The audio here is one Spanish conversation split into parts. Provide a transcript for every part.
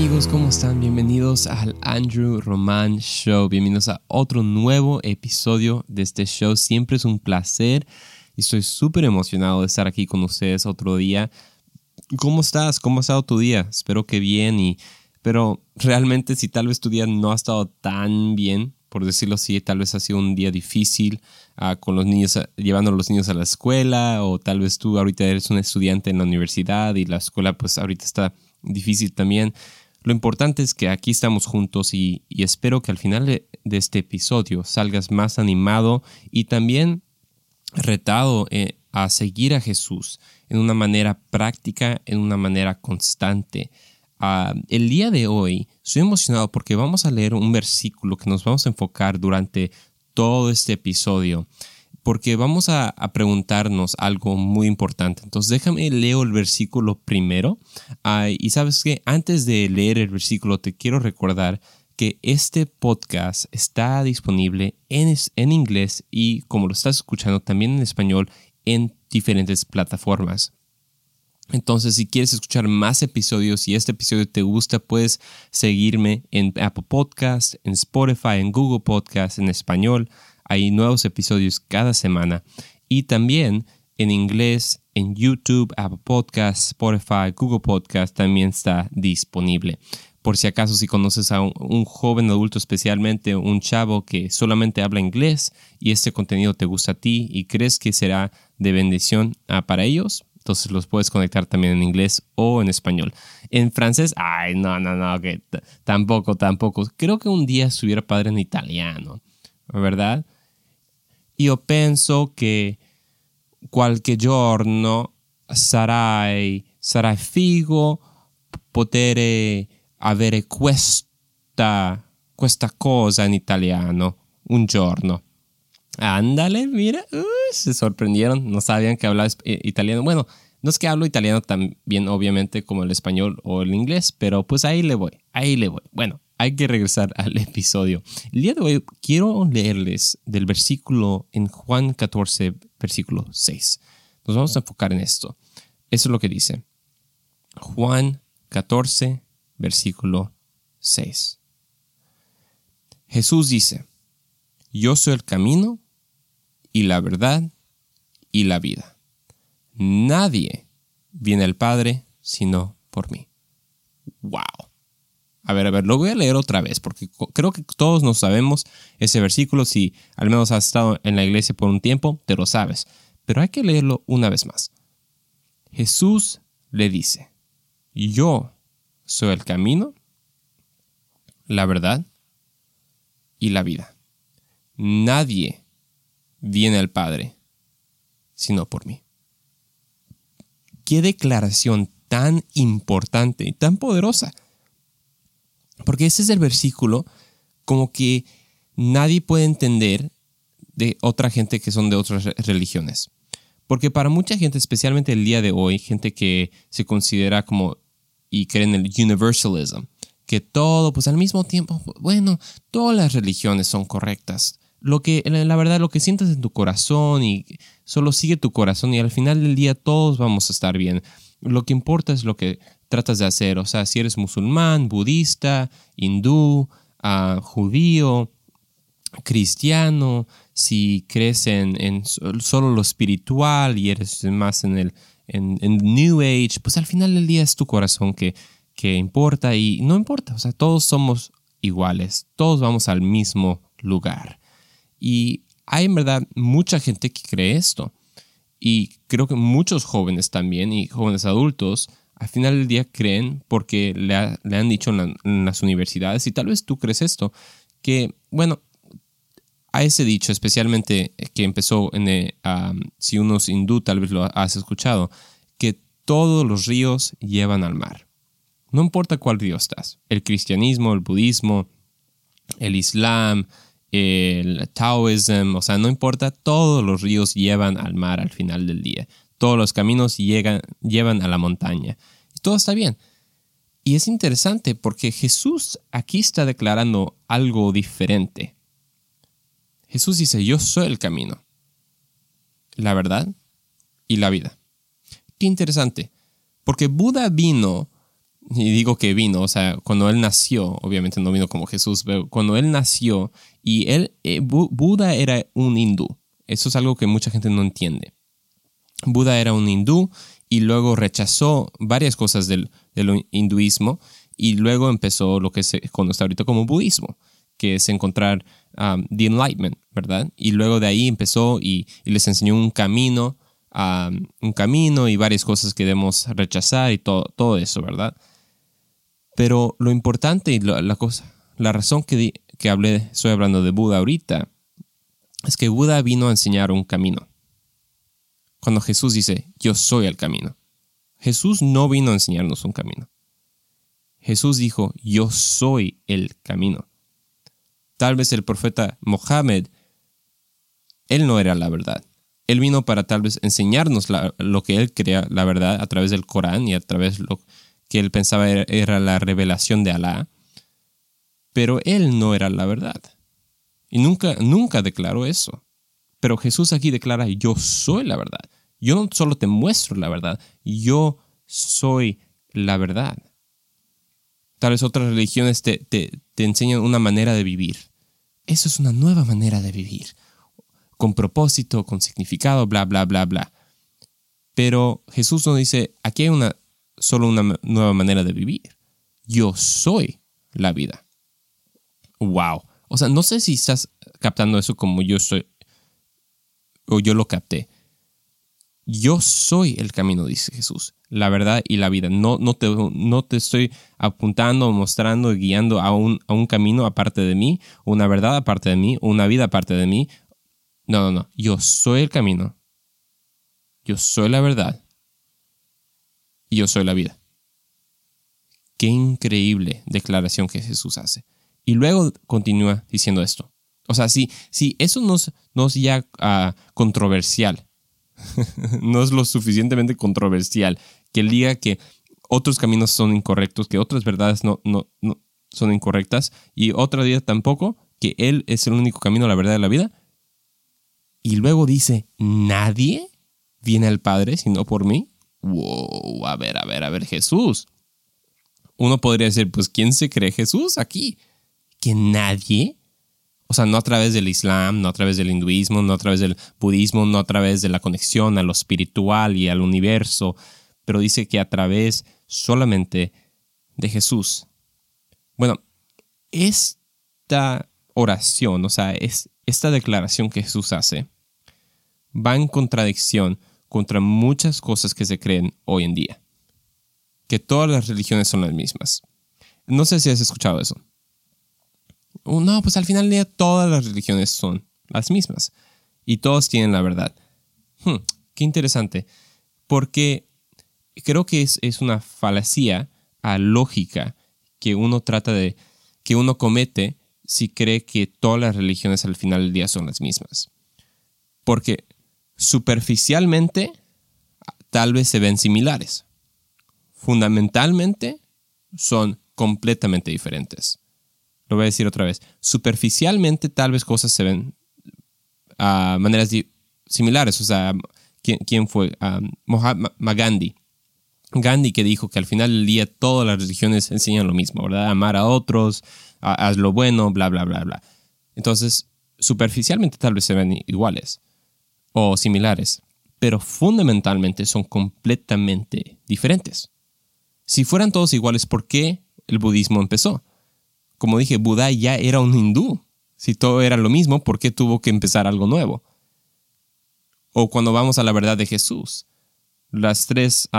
amigos, ¿cómo están? Bienvenidos al Andrew Roman Show. Bienvenidos a otro nuevo episodio de este show. Siempre es un placer y estoy súper emocionado de estar aquí con ustedes otro día. ¿Cómo estás? ¿Cómo ha estado tu día? Espero que bien y... Pero realmente si tal vez tu día no ha estado tan bien, por decirlo así, tal vez ha sido un día difícil uh, con los niños, llevando a los niños a la escuela o tal vez tú ahorita eres un estudiante en la universidad y la escuela pues ahorita está difícil también. Lo importante es que aquí estamos juntos y, espero que al final de, este episodio salgas más animado y también retado eh, a seguir a Jesús en una manera práctica, en una manera constante. Ah, el día de hoy estoy emocionado porque vamos a leer un versículo que nos vamos a enfocar durante todo este episodio porque vamos a, preguntarnos algo muy importante. Entonces déjame leo el versículo primero. y sabes que antes de leer el versículo te quiero recordar que este podcast está disponible en, en inglés y como lo estás escuchando también en español en diferentes plataformas. Entonces, si quieres escuchar más episodios y este episodio te gusta, puedes seguirme en Apple Podcast, en Spotify, en Google Podcast en español. Hay nuevos episodios cada semana y también en inglés en YouTube, Apple Podcasts, Spotify, Google Podcast también está disponible. Por si acaso si conoces a un, joven adulto, especialmente un chavo que solamente habla inglés y este contenido te gusta a ti y crees que será de bendición ah, para ellos, entonces los puedes conectar también en inglés o en español. En francés, ay, no, no, no, que tampoco, tampoco. Creo que un día estuviera padre en italiano, ¿verdad? Io penso che qualche giorno sarai, sarai figo poter avere questa, questa cosa in italiano un giorno. Ándale, mira, uh, se sorprendieron, no sabían que hablaba eh, italiano. Bueno, no es que hablo italiano tan bien, obviamente, como el español o el inglés, pero pues ahí le voy, ahí le voy. Bueno, hay que regresar al episodio. El día de hoy quiero leerles del versículo en Juan 14, versículo 6. Nos vamos a enfocar en esto. Eso es lo que dice. Juan 14, versículo 6. Jesús dice, yo soy el camino y la verdad y la vida. Nadie viene al Padre sino por mí. ¡Wow! A ver, a ver, lo voy a leer otra vez porque creo que todos nos sabemos ese versículo. Si al menos has estado en la iglesia por un tiempo, te lo sabes. Pero hay que leerlo una vez más. Jesús le dice, yo soy el camino, la verdad y la vida. Nadie viene al Padre sino por mí. Qué declaración tan importante y tan poderosa. Porque ese es el versículo como que nadie puede entender de otra gente que son de otras religiones. Porque para mucha gente, especialmente el día de hoy, gente que se considera como y cree en el universalism, que todo, pues al mismo tiempo, bueno, todas las religiones son correctas. Lo que, la verdad, lo que sientes en tu corazón y solo sigue tu corazón y al final del día todos vamos a estar bien. Lo que importa es lo que tratas de hacer. O sea, si eres musulmán, budista, hindú, uh, judío, cristiano, si crees en, solo lo espiritual y eres más en el en, New Age, pues al final del día es tu corazón que, que importa y no importa. O sea, todos somos iguales, todos vamos al mismo lugar. Y hay en verdad mucha gente que cree esto. Y creo que muchos jóvenes también y jóvenes adultos al final del día creen porque le, han dicho en, las universidades y tal vez tú crees esto, que bueno, a ese dicho especialmente que empezó en, eh, si uno es hindú tal vez lo has escuchado, que todos los ríos llevan al mar. No importa cuál río estás, el cristianismo, el budismo, el islam, el taoísmo, o sea, no importa, todos los ríos llevan al mar al final del día. Todos los caminos llegan, llevan a la montaña. Todo está bien. Y es interesante porque Jesús aquí está declarando algo diferente. Jesús dice, yo soy el camino, la verdad y la vida. Qué interesante, porque Buda vino y digo que vino, o sea, cuando él nació, obviamente no vino como Jesús, pero cuando él nació y él, eh, Buda era un hindú, eso es algo que mucha gente no entiende. Buda era un hindú y luego rechazó varias cosas del, hinduismo y luego empezó lo que se conoce ahorita como budismo, que es encontrar um, the enlightenment, ¿verdad? Y luego de ahí empezó y, les enseñó un camino, um, un camino y varias cosas que debemos rechazar y todo, todo eso, ¿verdad? Pero lo importante y la, cosa, la razón que, que hablé, estoy hablando de Buda ahorita, es que Buda vino a enseñar un camino. Cuando Jesús dice, yo soy el camino, Jesús no vino a enseñarnos un camino. Jesús dijo, yo soy el camino. Tal vez el profeta Mohammed, él no era la verdad. Él vino para tal vez enseñarnos lo que él crea la verdad a través del Corán y a través de lo que él pensaba era la revelación de Alá. Pero él no era la verdad. Y nunca, nunca declaró eso. Pero Jesús aquí declara, yo soy la verdad. Yo no solo te muestro la verdad, yo soy la verdad. Tal vez otras religiones te, te, te enseñan una manera de vivir. Eso es una nueva manera de vivir. Con propósito, con significado, bla, bla, bla, bla. Pero Jesús nos dice, aquí hay una, solo una nueva manera de vivir. Yo soy la vida. Wow. O sea, no sé si estás captando eso como yo soy, o yo lo capté. Yo soy el camino, dice Jesús, la verdad y la vida. No, no, te, no te estoy apuntando, mostrando, guiando a un, a un camino aparte de mí, una verdad aparte de mí, una vida aparte de mí. No, no, no. Yo soy el camino. Yo soy la verdad. Y yo soy la vida. Qué increíble declaración que Jesús hace. Y luego continúa diciendo esto. O sea, si, si eso no es, no es ya ah, controversial, no es lo suficientemente controversial que él diga que otros caminos son incorrectos, que otras verdades no, no, no son incorrectas y otra día tampoco, que él es el único camino a la verdad de la vida. Y luego dice, nadie viene al Padre sino por mí. Wow, a ver, a ver, a ver, Jesús. Uno podría decir, pues, ¿quién se cree Jesús aquí? que nadie, o sea, no a través del Islam, no a través del hinduismo, no a través del budismo, no a través de la conexión a lo espiritual y al universo, pero dice que a través solamente de Jesús. Bueno, esta oración, o sea, es, esta declaración que Jesús hace, va en contradicción contra muchas cosas que se creen hoy en día. Que todas las religiones son las mismas. No sé si has escuchado eso. No, pues al final del día todas las religiones son las mismas y todos tienen la verdad. Hmm, qué interesante, porque creo que es, es una falacia a lógica que uno trata de, que uno comete si cree que todas las religiones al final del día son las mismas. Porque superficialmente tal vez se ven similares. Fundamentalmente son completamente diferentes lo voy a decir otra vez, superficialmente tal vez cosas se ven a maneras similares. O sea, ¿quién, fue? Mahatma Gandhi. Gandhi que dijo que al final del día todas las religiones enseñan lo mismo, ¿verdad? Amar a otros, haz lo bueno, bla, bla, bla, bla. Entonces, superficialmente tal vez se ven iguales o similares, pero fundamentalmente son completamente diferentes. Si fueran todos iguales, ¿por qué el budismo empezó? Como dije, Buda ya era un hindú. Si todo era lo mismo, ¿por qué tuvo que empezar algo nuevo? O cuando vamos a la verdad de Jesús, las tres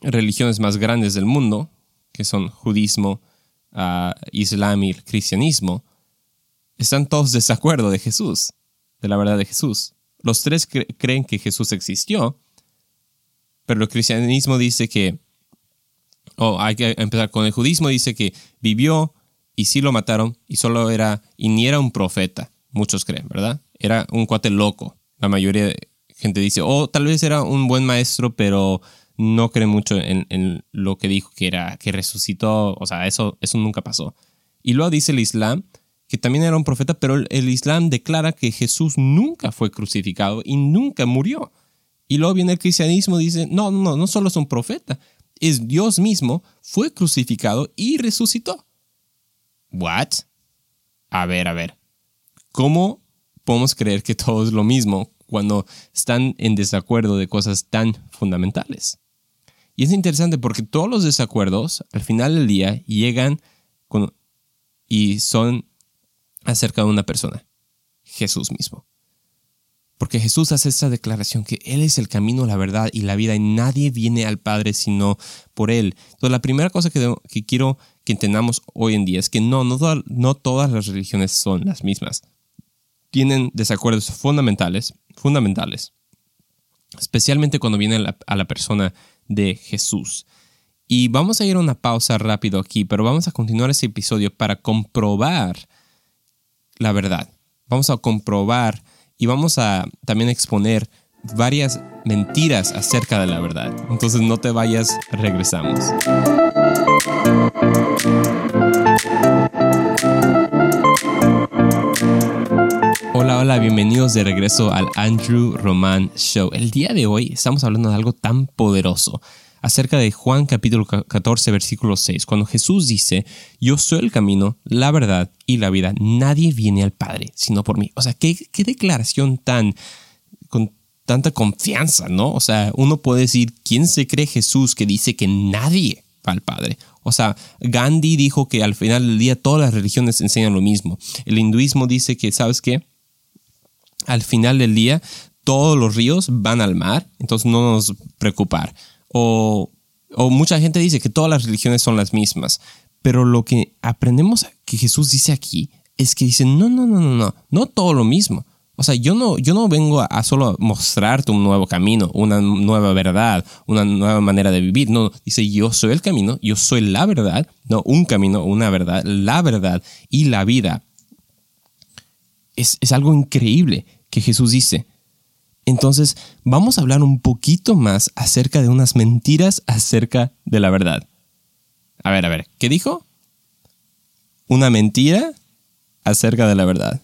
religiones más grandes del mundo, que son judismo, uh, islam y el cristianismo, están todos de desacuerdo de Jesús, de la verdad de Jesús. Los tres creen que Jesús existió, pero el cristianismo dice que oh, hay que empezar con el judismo, dice que vivió y sí lo mataron y solo era, y ni era un profeta, muchos creen, ¿verdad? Era un cuate loco. La mayoría de gente dice, oh, tal vez era un buen maestro, pero no cree mucho en, lo que dijo que era, que resucitó, o sea, eso, eso nunca pasó. Y luego dice el Islam, que también era un profeta, pero el Islam declara que Jesús nunca fue crucificado y nunca murió. Y luego viene el cristianismo y dice, no, no, no solo es un profeta, es Dios mismo, fue crucificado y resucitó. ¿What? A ver, a ver. ¿Cómo podemos creer que todo es lo mismo cuando están en desacuerdo de cosas tan fundamentales? Y es interesante porque todos los desacuerdos al final del día llegan y son acerca de una persona, Jesús mismo. Porque Jesús hace esta declaración que Él es el camino, la verdad y la vida y nadie viene al Padre sino por Él. Entonces la primera cosa que, quiero que entendamos hoy en día es que no, no, todas las religiones son las mismas. Tienen desacuerdos fundamentales, fundamentales. Especialmente cuando viene a la persona de Jesús. Y vamos a ir a una pausa rápido aquí, pero vamos a continuar ese episodio para comprobar la verdad. Vamos a comprobar y vamos a también exponer varias mentiras acerca de la verdad. Entonces no te vayas, regresamos. Hola, hola, bienvenidos de regreso al Andrew Roman Show. El día de hoy estamos hablando de algo tan poderoso acerca de Juan capítulo 14 versículo 6, cuando Jesús dice, yo soy el camino, la verdad y la vida, nadie viene al Padre sino por mí. O sea, qué, qué declaración tan, con tanta confianza, ¿no? O sea, uno puede decir, ¿quién se cree Jesús que dice que nadie va al Padre? O sea, Gandhi dijo que al final del día todas las religiones enseñan lo mismo. El hinduismo dice que, ¿sabes qué? Al final del día todos los ríos van al mar, entonces no nos preocupar. O, mucha gente dice que todas las religiones son las mismas. Pero lo que aprendemos que Jesús dice aquí es que dice, no, no, no, no, no, no todo lo mismo. O sea, yo no, yo no vengo a, solo mostrarte un nuevo camino, una nueva verdad, una nueva manera de vivir. No, dice, yo soy el camino, yo soy la verdad, no un camino, una verdad, la verdad y la vida. Es, es algo increíble que Jesús dice. Entonces, vamos a hablar un poquito más acerca de unas mentiras acerca de la verdad. A ver, a ver, ¿qué dijo? Una mentira acerca de la verdad.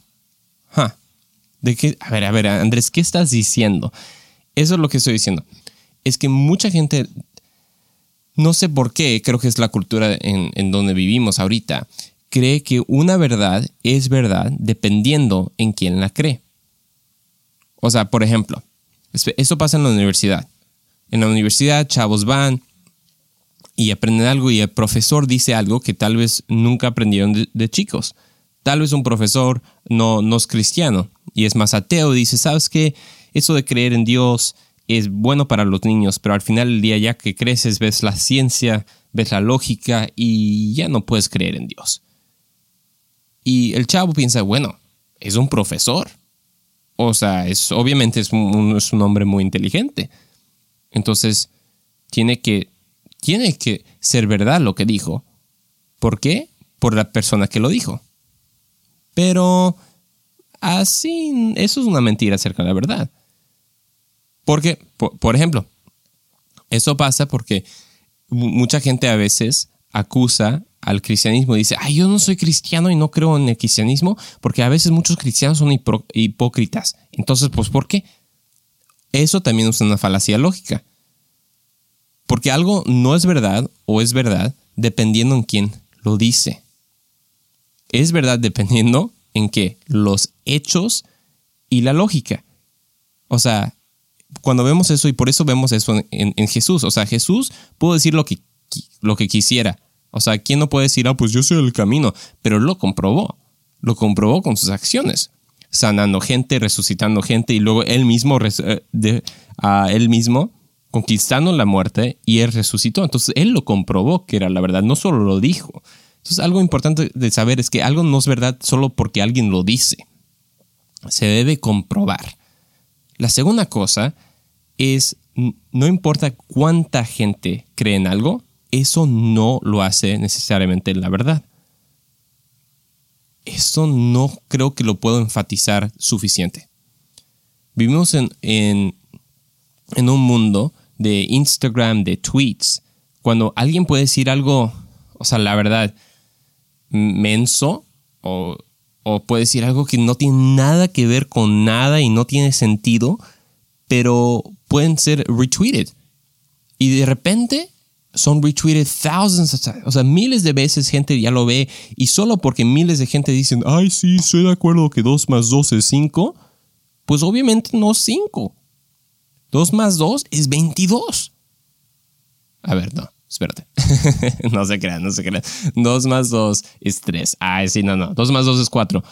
¿De qué? A ver, a ver, Andrés, ¿qué estás diciendo? Eso es lo que estoy diciendo. Es que mucha gente, no sé por qué, creo que es la cultura en, en donde vivimos ahorita, cree que una verdad es verdad dependiendo en quién la cree. O sea, por ejemplo, eso pasa en la universidad. En la universidad, chavos van y aprenden algo y el profesor dice algo que tal vez nunca aprendieron de, chicos. Tal vez un profesor no, no es cristiano y es más ateo dice, ¿sabes qué? Eso de creer en Dios es bueno para los niños, pero al final del día ya que creces ves la ciencia, ves la lógica y ya no puedes creer en Dios. Y el chavo piensa, bueno, es un profesor. O sea, es, obviamente es un, es un hombre muy inteligente. Entonces, tiene que, tiene que ser verdad lo que dijo. ¿Por qué? Por la persona que lo dijo. Pero así, eso es una mentira acerca de la verdad. Porque, por, ejemplo, eso pasa porque mucha gente a veces acusa al cristianismo dice, ay, yo no soy cristiano y no creo en el cristianismo, porque a veces muchos cristianos son hipócritas. Entonces, pues, ¿por qué? Eso también es una falacia lógica. Porque algo no es verdad o es verdad dependiendo en quién lo dice. Es verdad dependiendo en qué? Los hechos y la lógica. O sea, cuando vemos eso, y por eso vemos eso en, en Jesús, o sea, Jesús pudo decir lo que, lo que quisiera, o sea, ¿quién no puede decir, ah, pues yo soy el camino? Pero lo comprobó. Lo comprobó con sus acciones. Sanando gente, resucitando gente y luego él mismo, eh, él mismo conquistando la muerte y él resucitó. Entonces él lo comprobó que era la verdad, no solo lo dijo. Entonces algo importante de saber es que algo no es verdad solo porque alguien lo dice. Se debe comprobar. La segunda cosa es, no importa cuánta gente cree en algo, eso no lo hace necesariamente la verdad. Eso no creo que lo puedo enfatizar suficiente. Vivimos en, en, un mundo de Instagram, de tweets, cuando alguien puede decir algo, o sea, la verdad, menso, o, o puede decir algo que no tiene nada que ver con nada y no tiene sentido, pero pueden ser retweeted. Y de repente son retweeted thousands, o sea, miles de veces gente ya lo ve y solo porque miles de gente dicen, ay, sí, estoy de acuerdo que 2 más 2 es 5, pues obviamente no 5. 2 más 2 es 22. A ver, no, espérate. no se crean, no se crean. 2 más 2 es 3. Ay, sí, no, no. 2 más 2 es 4.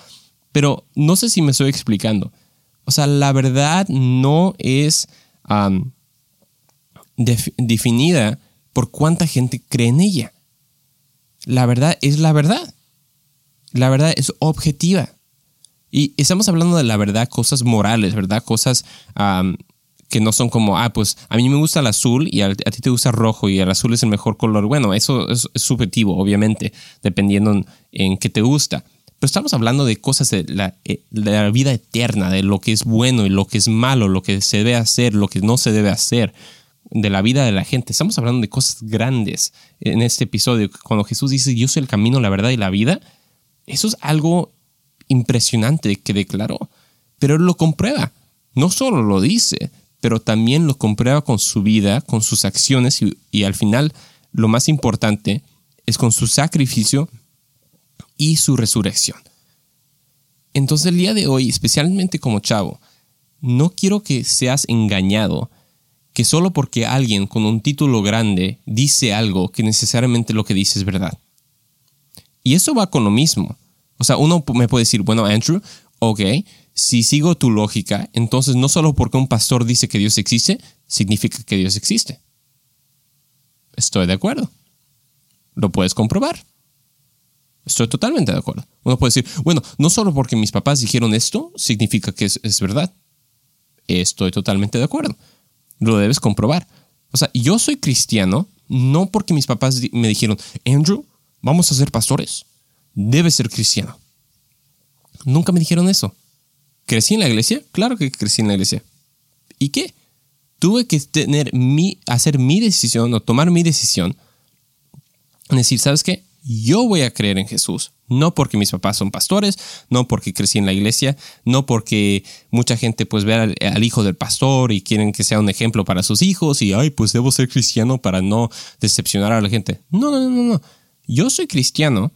Pero no sé si me estoy explicando. O sea, la verdad no es definida por cuánta gente cree en ella. La verdad es la verdad. La verdad es objetiva. Y estamos hablando de la verdad, cosas morales, ¿verdad? Cosas que no son como, ah, pues a mí me gusta el azul y a, ti te gusta el rojo y el azul es el mejor color. Bueno, eso es, subjetivo, obviamente, dependiendo en, qué te gusta. Pero estamos hablando de cosas eh, de la vida eterna, de lo que es bueno y lo que es malo, lo que se debe hacer, lo que no se debe hacer de la vida de la gente. Estamos hablando de cosas grandes en este episodio. Cuando Jesús dice, yo soy el camino, la verdad y la vida, eso es algo impresionante que declaró. Pero él lo comprueba. No solo lo dice, pero también lo comprueba con su vida, con sus acciones y, y al final lo más importante es con su sacrificio y su resurrección. Entonces el día de hoy, especialmente como chavo, no quiero que seas engañado que solo porque alguien con un título grande dice algo que necesariamente lo que dice es verdad. Y eso va con lo mismo. O sea, uno me puede decir, bueno, Andrew, ok, si sigo tu lógica, entonces no solo porque un pastor dice que Dios existe, significa que Dios existe. Estoy de acuerdo. Lo puedes comprobar. Estoy totalmente de acuerdo. Uno puede decir, bueno, no solo porque mis papás dijeron esto, significa que es, es verdad. Estoy totalmente de acuerdo lo debes comprobar. O sea, yo soy cristiano no porque mis papás me dijeron, Andrew, vamos a ser pastores, debes ser cristiano. Nunca me dijeron eso. ¿Crecí en la iglesia? Claro que crecí en la iglesia. ¿Y qué? Tuve que tener mi, hacer mi decisión o tomar mi decisión. Decir, ¿sabes qué? Yo voy a creer en Jesús. No porque mis papás son pastores, no porque crecí en la iglesia, no porque mucha gente pues ve al, hijo del pastor y quieren que sea un ejemplo para sus hijos y, ay, pues debo ser cristiano para no decepcionar a la gente. No, no, no, no. Yo soy cristiano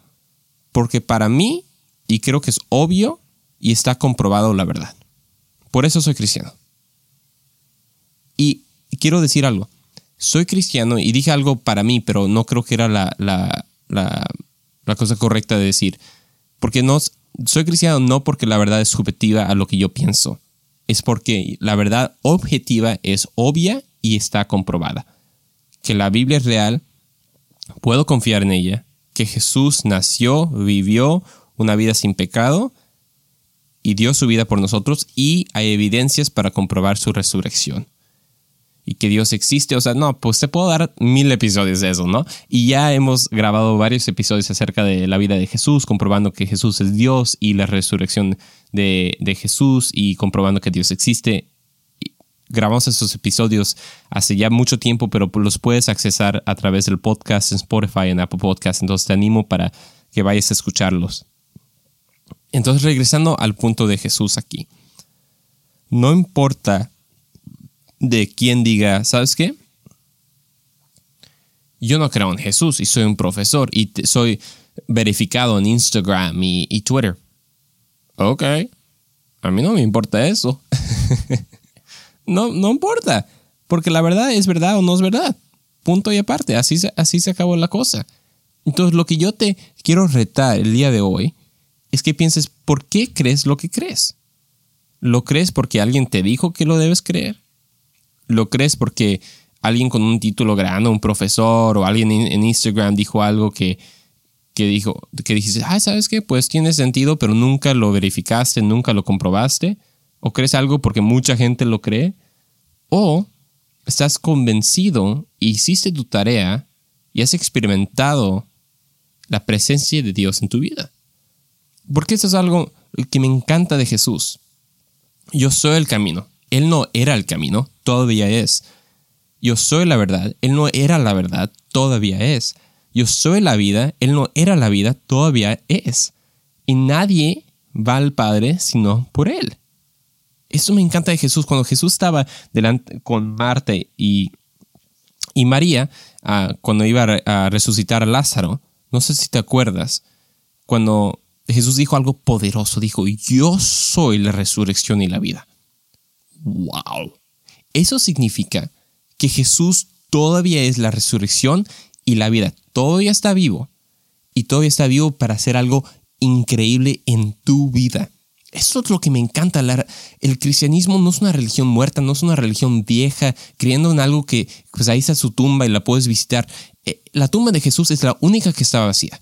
porque para mí, y creo que es obvio y está comprobado la verdad. Por eso soy cristiano. Y quiero decir algo. Soy cristiano y dije algo para mí, pero no creo que era la, la, la cosa correcta de decir. Porque no soy cristiano no porque la verdad es subjetiva a lo que yo pienso. Es porque la verdad objetiva es obvia y está comprobada. Que la Biblia es real, puedo confiar en ella, que Jesús nació, vivió una vida sin pecado y dio su vida por nosotros y hay evidencias para comprobar su resurrección y que Dios existe. O sea, no, pues te puedo dar mil episodios de eso, ¿no? Y ya hemos grabado varios episodios acerca de la vida de Jesús, comprobando que Jesús es Dios y la resurrección de, Jesús y comprobando que Dios existe. Grabamos esos episodios hace ya mucho tiempo, pero los puedes accesar a través del podcast en Spotify, en Apple Podcast. Entonces te animo para que vayas a escucharlos. Entonces, regresando al punto de Jesús aquí. No importa de quien diga, ¿sabes qué? Yo no creo en Jesús y soy un profesor y soy verificado en Instagram y, Twitter. Ok, a mí no me importa eso. no, no importa, porque la verdad es verdad o no es verdad. Punto y aparte, así, así se acabó la cosa. Entonces lo que yo te quiero retar el día de hoy es que pienses, ¿por qué crees lo que crees? ¿Lo crees porque alguien te dijo que lo debes creer? Lo crees porque alguien con un título grande, un profesor o alguien en Instagram dijo algo que, que dijo, que dijiste, ah, ¿sabes qué? Pues tiene sentido, pero nunca lo verificaste, nunca lo comprobaste. O crees algo porque mucha gente lo cree. O estás convencido, hiciste tu tarea y has experimentado la presencia de Dios en tu vida. Porque eso es algo que me encanta de Jesús. Yo soy el camino. Él no era el camino, todavía es. Yo soy la verdad, Él no era la verdad, todavía es. Yo soy la vida, Él no era la vida, todavía es. Y nadie va al Padre sino por Él. Eso me encanta de Jesús. Cuando Jesús estaba delante con Marta y Y María, ah, cuando iba a resucitar a Lázaro, no sé si te acuerdas, cuando Jesús dijo algo poderoso, dijo, yo soy la resurrección y la vida. ¡Wow! Eso significa que Jesús todavía es la resurrección y la vida. Todavía está vivo y todavía está vivo para hacer algo increíble en tu vida. Eso es lo que me encanta. el cristianismo no es una religión muerta, no es una religión vieja, creyendo en algo que pues ahí está su tumba y la puedes visitar. Eh, la tumba de Jesús es la única que está vacía.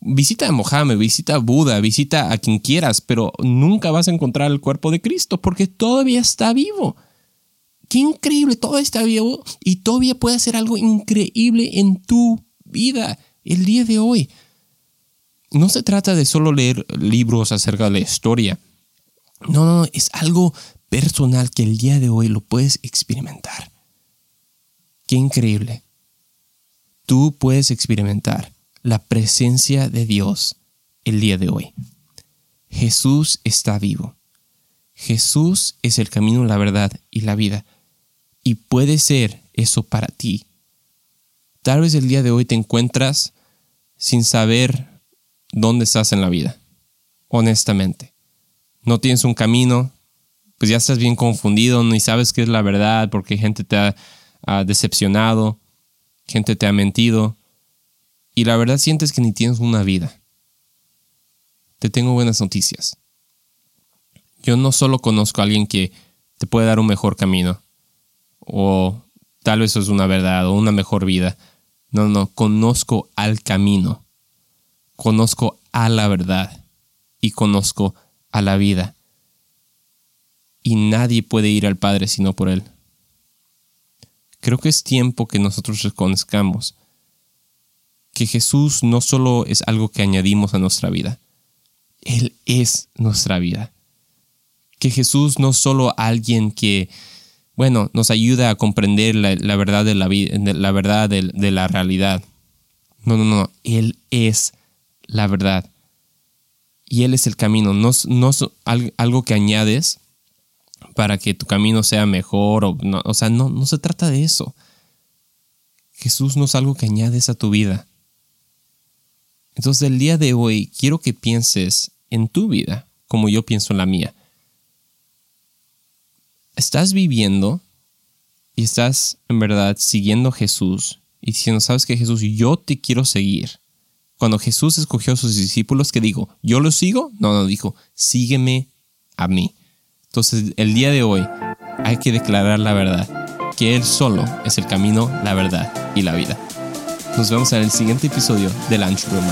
Visita a Mohammed, visita a Buda, visita a quien quieras, pero nunca vas a encontrar el cuerpo de Cristo porque todavía está vivo. Qué increíble, todavía está vivo y todavía puede hacer algo increíble en tu vida el día de hoy. No se trata de solo leer libros acerca de la historia. No, no, es algo personal que el día de hoy lo puedes experimentar. Qué increíble. Tú puedes experimentar la presencia de Dios el día de hoy. Jesús está vivo. Jesús es el camino, la verdad y la vida. Y puede ser eso para ti. Tal vez el día de hoy te encuentras sin saber dónde estás en la vida. Honestamente. No tienes un camino, pues ya estás bien confundido, ni sabes qué es la verdad porque gente te ha decepcionado, gente te ha mentido y la verdad sientes que ni tienes una vida, te tengo buenas noticias. Yo no solo conozco a alguien que te puede dar un mejor camino, o tal vez es una verdad, o una mejor vida. No, no, conozco al camino, conozco a la verdad y conozco a la vida. Y nadie puede ir al Padre sino por Él. Creo que es tiempo que nosotros reconozcamos que Jesús no solo es algo que añadimos a nuestra vida, Él es nuestra vida. Que Jesús no solo alguien que, bueno, nos ayuda a comprender la, verdad de la, la verdad de, la realidad. No, no, no, Él es la verdad. Y Él es el camino, no, no algo que añades para que tu camino sea mejor, o, no, o sea, no, no se trata de eso. Jesús no es algo que añades a tu vida. Entonces el día de hoy quiero que pienses en tu vida como yo pienso en la mía. ¿Estás viviendo y estás en verdad siguiendo a Jesús y diciendo, sabes que Jesús, yo te quiero seguir? Cuando Jesús escogió a sus discípulos, ¿qué digo? ¿Yo los sigo? No, no, dijo, sígueme a mí. Entonces el día de hoy hay que declarar la verdad, que Él solo es el camino, la verdad y la vida. Nos vemos en el siguiente episodio de Lunch Room.